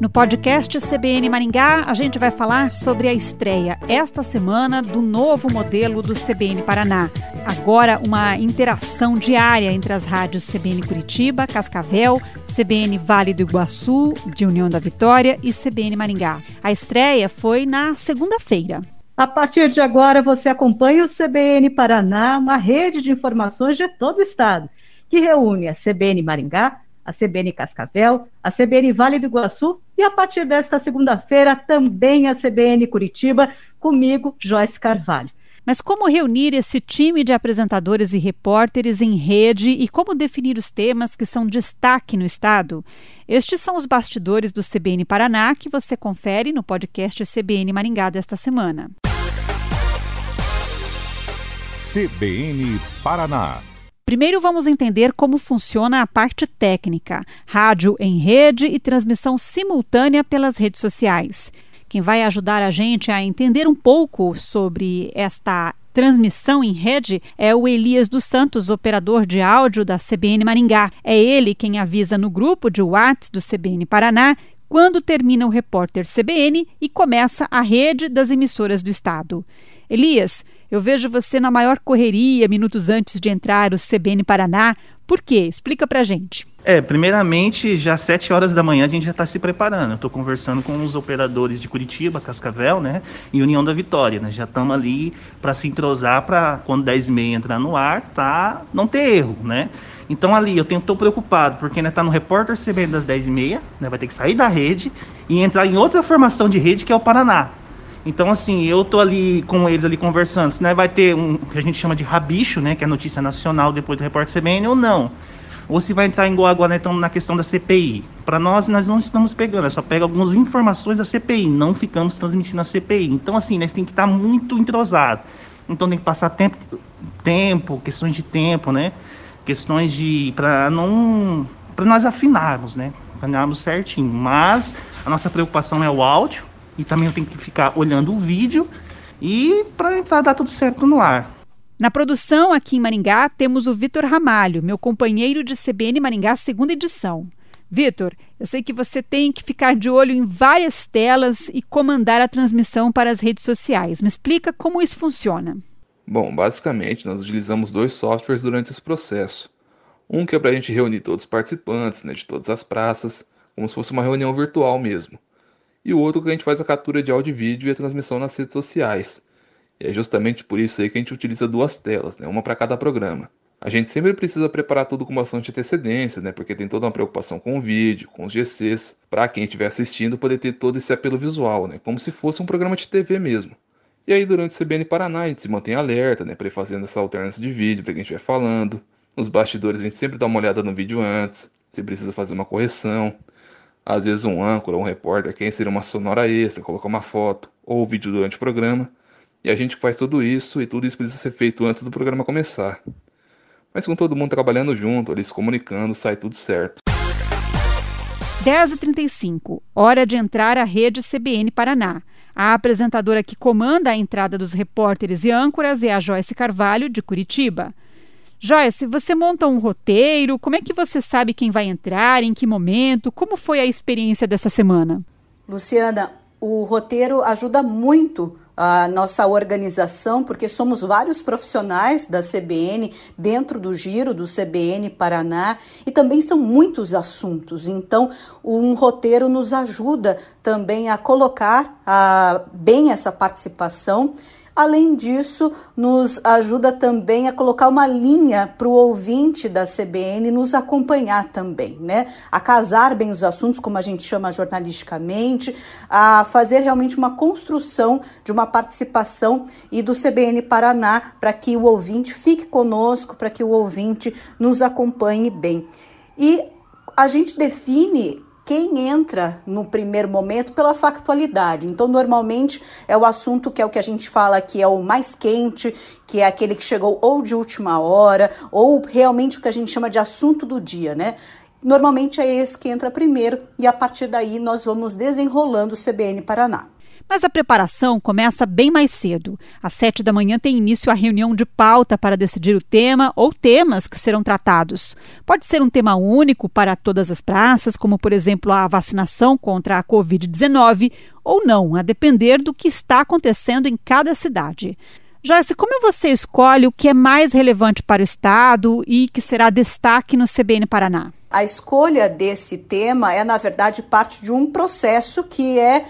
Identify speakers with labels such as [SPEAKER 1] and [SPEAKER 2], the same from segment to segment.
[SPEAKER 1] No podcast CBN Maringá, a gente vai falar sobre a estreia esta semana do novo modelo do CBN Paraná. Agora, uma interação diária entre as rádios CBN Curitiba, Cascavel, CBN Vale do Iguaçu, de União da Vitória e CBN Maringá. A estreia foi na segunda-feira.
[SPEAKER 2] A partir de agora, você acompanha o CBN Paraná, uma rede de informações de todo o estado, que reúne a CBN Maringá, a CBN Cascavel, a CBN Vale do Iguaçu e a partir desta segunda-feira também a CBN Curitiba, comigo, Joyce Carvalho.
[SPEAKER 1] Mas como reunir esse time de apresentadores e repórteres em rede e como definir os temas que são destaque no estado? Estes são os bastidores do CBN Paraná que você confere no podcast CBN Maringá desta semana.
[SPEAKER 3] CBN Paraná.
[SPEAKER 1] Primeiro vamos entender como funciona a parte técnica, rádio em rede e transmissão simultânea pelas redes sociais. Quem vai ajudar a gente a entender um pouco sobre esta transmissão em rede é o Elias dos Santos, operador de áudio da CBN Maringá. É ele quem avisa no grupo de WhatsApp do CBN Paraná quando termina o repórter CBN e começa a rede das emissoras do estado. Elias, eu vejo você na maior correria minutos antes de entrar o CBN Paraná. Por quê? Explica pra gente.
[SPEAKER 4] É, primeiramente, já às 7 horas da manhã a gente já está se preparando. Eu estou conversando com os operadores de Curitiba, Cascavel, né? E União da Vitória, né? Já estamos ali para se entrosar para quando 10 e meia entrar no ar, tá? Não ter erro, né? Então ali eu estou preocupado, porque ainda está no repórter CBN das 10 e meia, né? Vai ter que sair da rede e entrar em outra formação de rede que é o Paraná. Então, assim, eu tô ali com eles ali conversando, se né, vai ter um que a gente chama de rabicho, né, que é a notícia nacional depois do repórter CBN ou não. Ou se vai entrar igual agora, né, na questão da CPI. Para nós, nós não estamos pegando, é só pega algumas informações da CPI, não ficamos transmitindo a CPI. Então, assim, nós tem que estar muito entrosado. Então tem que passar tempo, tempo, questões de tempo, né? Questões de para não para nós afinarmos, né? Afinarmos certinho. Mas a nossa preocupação é o áudio, e também eu tenho que ficar olhando o vídeo e para dar tudo certo no ar.
[SPEAKER 1] Na produção aqui em Maringá temos o Vitor Ramalho, meu companheiro de CBN Maringá segunda edição. Vitor, eu sei que você tem que ficar de olho em várias telas e comandar a transmissão para as redes sociais. Me explica como isso funciona.
[SPEAKER 5] Bom, basicamente nós utilizamos dois softwares durante esse processo. Um que é para a gente reunir todos os participantes né, de todas as praças, como se fosse uma reunião virtual mesmo e o outro que a gente faz a captura de áudio e vídeo e a transmissão nas redes sociais. E é justamente por isso aí que a gente utiliza duas telas, né? uma para cada programa. A gente sempre precisa preparar tudo com bastante antecedência, né? Porque tem toda uma preocupação com o vídeo, com os GCs, para quem estiver assistindo poder ter todo esse apelo visual, né? Como se fosse um programa de TV mesmo. E aí durante o CBN Paraná a gente se mantém alerta, né? Prefazendo essa alternância de vídeo para quem estiver falando. Nos bastidores a gente sempre dá uma olhada no vídeo antes, se precisa fazer uma correção às vezes um âncora ou um repórter quer inserir uma sonora extra, colocar uma foto ou vídeo durante o programa, e a gente faz tudo isso e tudo isso precisa ser feito antes do programa começar. Mas com todo mundo trabalhando junto, se comunicando, sai tudo certo.
[SPEAKER 1] 10h35, hora de entrar à rede CBN Paraná. A apresentadora que comanda a entrada dos repórteres e âncoras é a Joyce Carvalho, de Curitiba. Joyce, você monta um roteiro, como é que você sabe quem vai entrar, em que momento? Como foi a experiência dessa semana?
[SPEAKER 6] Luciana, o roteiro ajuda muito a nossa organização, porque somos vários profissionais da CBN dentro do giro do CBN Paraná e também são muitos assuntos. Então, um roteiro nos ajuda também a colocar a, bem essa participação Além disso, nos ajuda também a colocar uma linha para o ouvinte da CBN nos acompanhar também, né? A casar bem os assuntos, como a gente chama jornalisticamente, a fazer realmente uma construção de uma participação e do CBN Paraná para que o ouvinte fique conosco, para que o ouvinte nos acompanhe bem. E a gente define quem entra no primeiro momento pela factualidade. Então, normalmente é o assunto que é o que a gente fala que é o mais quente, que é aquele que chegou ou de última hora, ou realmente o que a gente chama de assunto do dia, né? Normalmente é esse que entra primeiro e a partir daí nós vamos desenrolando o CBN Paraná.
[SPEAKER 1] Mas a preparação começa bem mais cedo. Às sete da manhã tem início a reunião de pauta para decidir o tema ou temas que serão tratados. Pode ser um tema único para todas as praças, como por exemplo a vacinação contra a Covid-19, ou não, a depender do que está acontecendo em cada cidade. Joyce, como você escolhe o que é mais relevante para o Estado e que será destaque no CBN Paraná?
[SPEAKER 6] A escolha desse tema é, na verdade, parte de um processo que é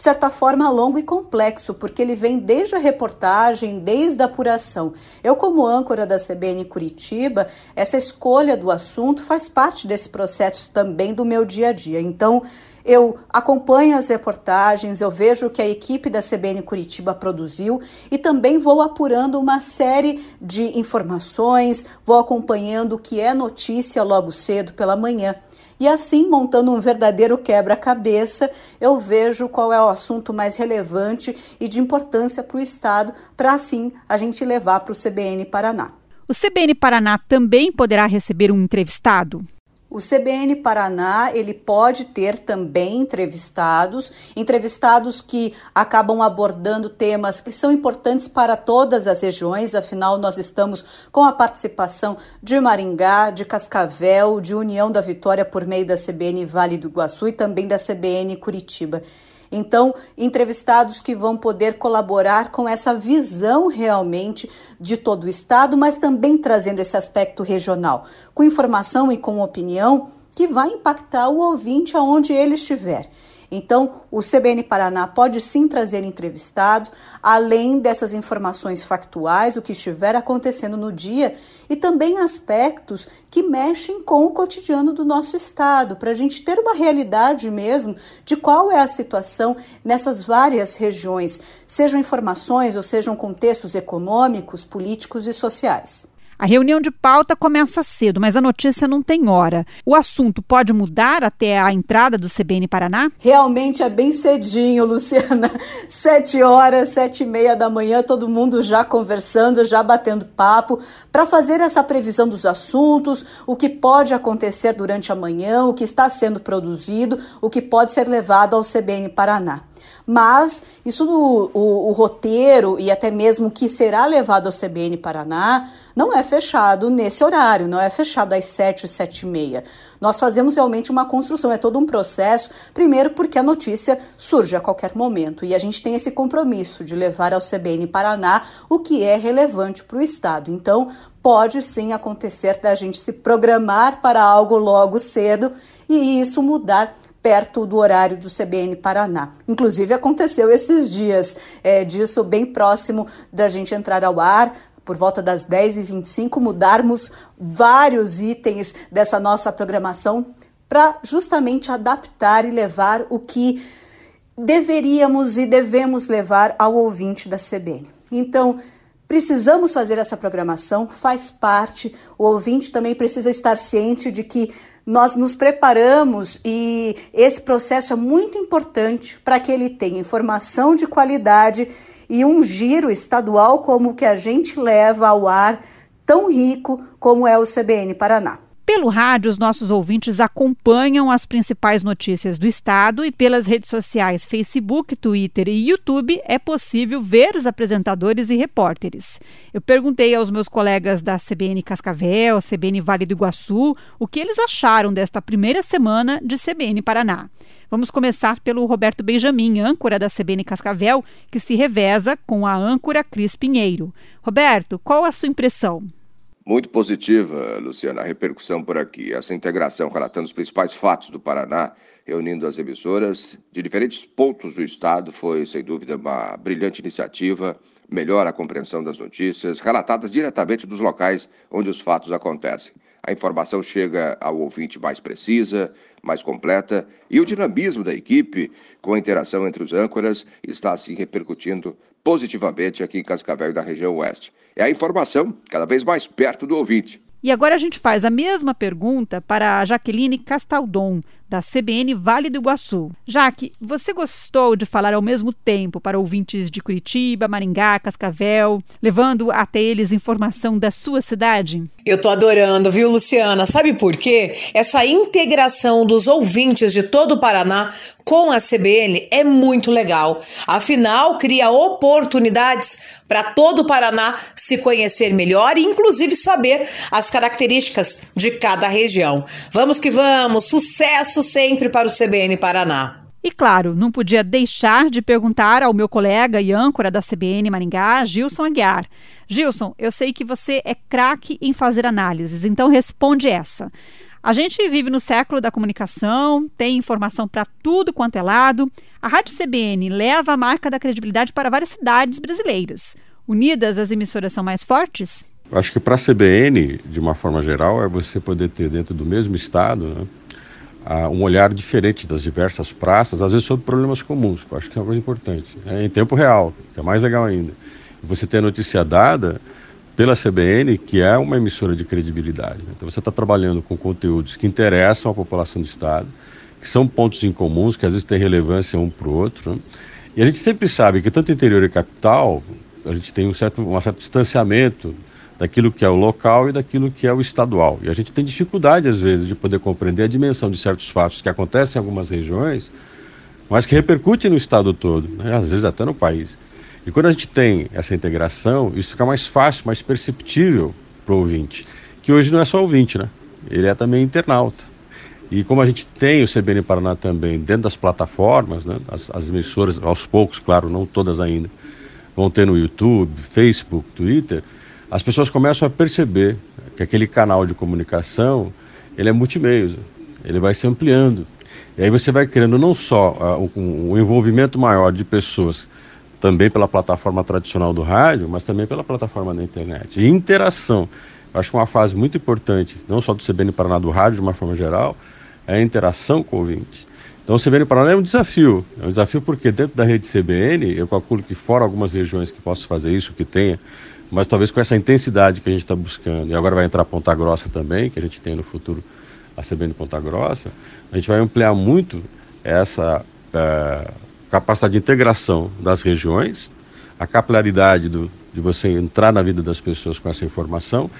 [SPEAKER 6] de certa forma, longo e complexo, porque ele vem desde a reportagem, desde a apuração. Eu, como âncora da CBN Curitiba, essa escolha do assunto faz parte desse processo também do meu dia a dia. Então, eu acompanho as reportagens, eu vejo o que a equipe da CBN Curitiba produziu e também vou apurando uma série de informações, vou acompanhando o que é notícia logo cedo pela manhã. E assim, montando um verdadeiro quebra-cabeça, eu vejo qual é o assunto mais relevante e de importância para o Estado, para assim a gente levar para o CBN Paraná.
[SPEAKER 1] O CBN Paraná também poderá receber um entrevistado?
[SPEAKER 6] O CBN Paraná, ele pode ter também entrevistados, entrevistados que acabam abordando temas que são importantes para todas as regiões, afinal nós estamos com a participação de Maringá, de Cascavel, de União da Vitória por meio da CBN Vale do Iguaçu e também da CBN Curitiba. Então, entrevistados que vão poder colaborar com essa visão realmente de todo o Estado, mas também trazendo esse aspecto regional, com informação e com opinião que vai impactar o ouvinte aonde ele estiver. Então, o CBN Paraná pode sim trazer entrevistados, além dessas informações factuais, o que estiver acontecendo no dia, e também aspectos que mexem com o cotidiano do nosso estado, para a gente ter uma realidade mesmo de qual é a situação nessas várias regiões, sejam informações ou sejam contextos econômicos, políticos e sociais.
[SPEAKER 1] A reunião de pauta começa cedo, mas a notícia não tem hora. O assunto pode mudar até a entrada do CBN Paraná?
[SPEAKER 6] Realmente é bem cedinho, Luciana. Sete horas, sete e meia da manhã, todo mundo já conversando, já batendo papo, para fazer essa previsão dos assuntos, o que pode acontecer durante a manhã, o que está sendo produzido, o que pode ser levado ao CBN Paraná mas isso no o, o, roteiro e até mesmo o que será levado ao CBN Paraná não é fechado nesse horário, não é fechado às 7 e 7 e meia. Nós fazemos realmente uma construção, é todo um processo, primeiro porque a notícia surge a qualquer momento e a gente tem esse compromisso de levar ao CBN Paraná o que é relevante para o Estado. Então, pode sim acontecer da gente se programar para algo logo cedo e isso mudar perto do horário do CBN Paraná. Inclusive aconteceu esses dias é, disso bem próximo da gente entrar ao ar, por volta das 10h25, mudarmos vários itens dessa nossa programação para justamente adaptar e levar o que deveríamos e devemos levar ao ouvinte da CBN. Então, precisamos fazer essa programação, faz parte, o ouvinte também precisa estar ciente de que nós nos preparamos e esse processo é muito importante para que ele tenha informação de qualidade e um giro estadual como o que a gente leva ao ar, tão rico como é o CBN Paraná.
[SPEAKER 1] Pelo rádio, os nossos ouvintes acompanham as principais notícias do estado e pelas redes sociais Facebook, Twitter e YouTube é possível ver os apresentadores e repórteres. Eu perguntei aos meus colegas da CBN Cascavel, CBN Vale do Iguaçu, o que eles acharam desta primeira semana de CBN Paraná. Vamos começar pelo Roberto Benjamin, âncora da CBN Cascavel, que se reveza com a âncora Cris Pinheiro. Roberto, qual a sua impressão?
[SPEAKER 7] Muito positiva, Luciana, a repercussão por aqui. Essa integração relatando os principais fatos do Paraná, reunindo as emissoras de diferentes pontos do estado, foi, sem dúvida, uma brilhante iniciativa. Melhora a compreensão das notícias, relatadas diretamente dos locais onde os fatos acontecem. A informação chega ao ouvinte mais precisa, mais completa, e o dinamismo da equipe, com a interação entre os âncoras, está assim repercutindo positivamente aqui em Cascavel da região oeste é a informação cada vez mais perto do ouvinte.
[SPEAKER 1] E agora a gente faz a mesma pergunta para a Jaqueline Castaldon, da CBN Vale do Iguaçu. Jaque, você gostou de falar ao mesmo tempo para ouvintes de Curitiba, Maringá, Cascavel, levando até eles informação da sua cidade?
[SPEAKER 8] Eu tô adorando, viu, Luciana? Sabe por quê? Essa integração dos ouvintes de todo o Paraná com a CBN é muito legal. Afinal, cria oportunidades para todo o Paraná se conhecer melhor e, inclusive, saber as características de cada região. Vamos que vamos! Sucesso sempre para o CBN Paraná!
[SPEAKER 1] E claro, não podia deixar de perguntar ao meu colega e âncora da CBN Maringá, Gilson Aguiar. Gilson, eu sei que você é craque em fazer análises, então responde essa. A gente vive no século da comunicação, tem informação para tudo quanto é lado. A Rádio CBN leva a marca da credibilidade para várias cidades brasileiras. Unidas, as emissoras são mais fortes?
[SPEAKER 9] Acho que para a CBN, de uma forma geral, é você poder ter dentro do mesmo estado né, um olhar diferente das diversas praças, às vezes sobre problemas comuns, que eu acho que é uma coisa importante. É em tempo real, que é mais legal ainda. Você ter a notícia dada pela CBN, que é uma emissora de credibilidade. Né? Então você está trabalhando com conteúdos que interessam a população do Estado, que são pontos em comuns, que às vezes têm relevância um para o outro. Né? E a gente sempre sabe que tanto interior e capital, a gente tem um certo, um certo distanciamento daquilo que é o local e daquilo que é o estadual. E a gente tem dificuldade, às vezes, de poder compreender a dimensão de certos fatos que acontecem em algumas regiões, mas que repercutem no estado todo, né? às vezes até no país. E quando a gente tem essa integração, isso fica mais fácil, mais perceptível para o ouvinte, que hoje não é só ouvinte, né? ele é também internauta. E como a gente tem o CBN Paraná também dentro das plataformas, né? as, as emissoras, aos poucos, claro, não todas ainda, vão ter no YouTube, Facebook, Twitter, as pessoas começam a perceber que aquele canal de comunicação ele é multimeios, ele vai se ampliando. E aí você vai criando não só uh, um, envolvimento maior de pessoas também pela plataforma tradicional do rádio, mas também pela plataforma da internet. E interação. Eu acho uma fase muito importante, não só do CBN Paraná do rádio, de uma forma geral, é a interação com o ouvinte. Então o CBN Paraná é um desafio. É um desafio porque dentro da rede CBN, eu calculo que fora algumas regiões que possam fazer isso, que tenha mas talvez com essa intensidade que a gente está buscando, e agora vai entrar Ponta Grossa também, que a gente tem no futuro a CBN Ponta Grossa, a gente vai ampliar muito essa é, capacidade de integração das regiões, a capilaridade do, de você entrar na vida das pessoas com essa informação,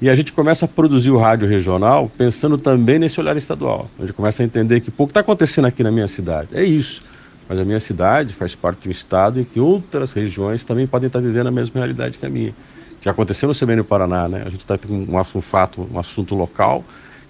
[SPEAKER 9] e a gente começa a produzir o rádio regional pensando também nesse olhar estadual. A gente começa a entender que pouco está acontecendo aqui na minha cidade. É isso mas a minha cidade faz parte de um estado em que outras regiões também podem estar vivendo a mesma realidade que a minha. Já aconteceu no CBN Paraná, né? A gente está com um, um fato, um assunto local,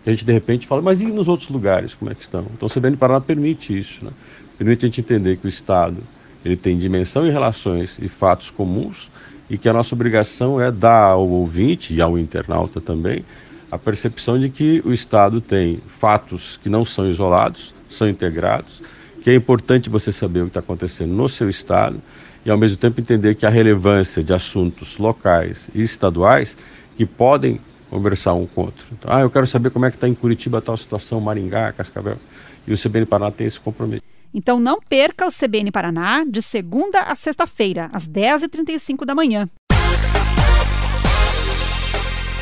[SPEAKER 9] que a gente de repente fala, mas e nos outros lugares, como é que estão? Então o CBN Paraná permite isso, né? Permite a gente entender que o Estado ele tem dimensão e relações e fatos comuns e que a nossa obrigação é dar ao ouvinte e ao internauta também a percepção de que o Estado tem fatos que não são isolados, são integrados, que é importante você saber o que está acontecendo no seu estado e ao mesmo tempo entender que a relevância de assuntos locais e estaduais que podem conversar um com o outro. Então, ah, eu quero saber como é que está em Curitiba tal situação, Maringá, Cascavel. E o CBN Paraná tem esse compromisso.
[SPEAKER 1] Então não perca o CBN Paraná de segunda a sexta-feira, às 10h35 da manhã.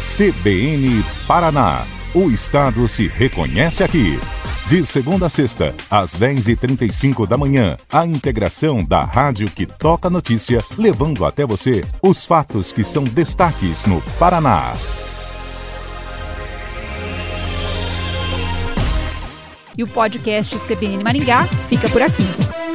[SPEAKER 3] CBN Paraná. O Estado se reconhece aqui. De segunda a sexta, às 10h35 da manhã, a integração da rádio que toca notícia, levando até você os fatos que são destaques no Paraná.
[SPEAKER 1] E o podcast CBN Maringá fica por aqui.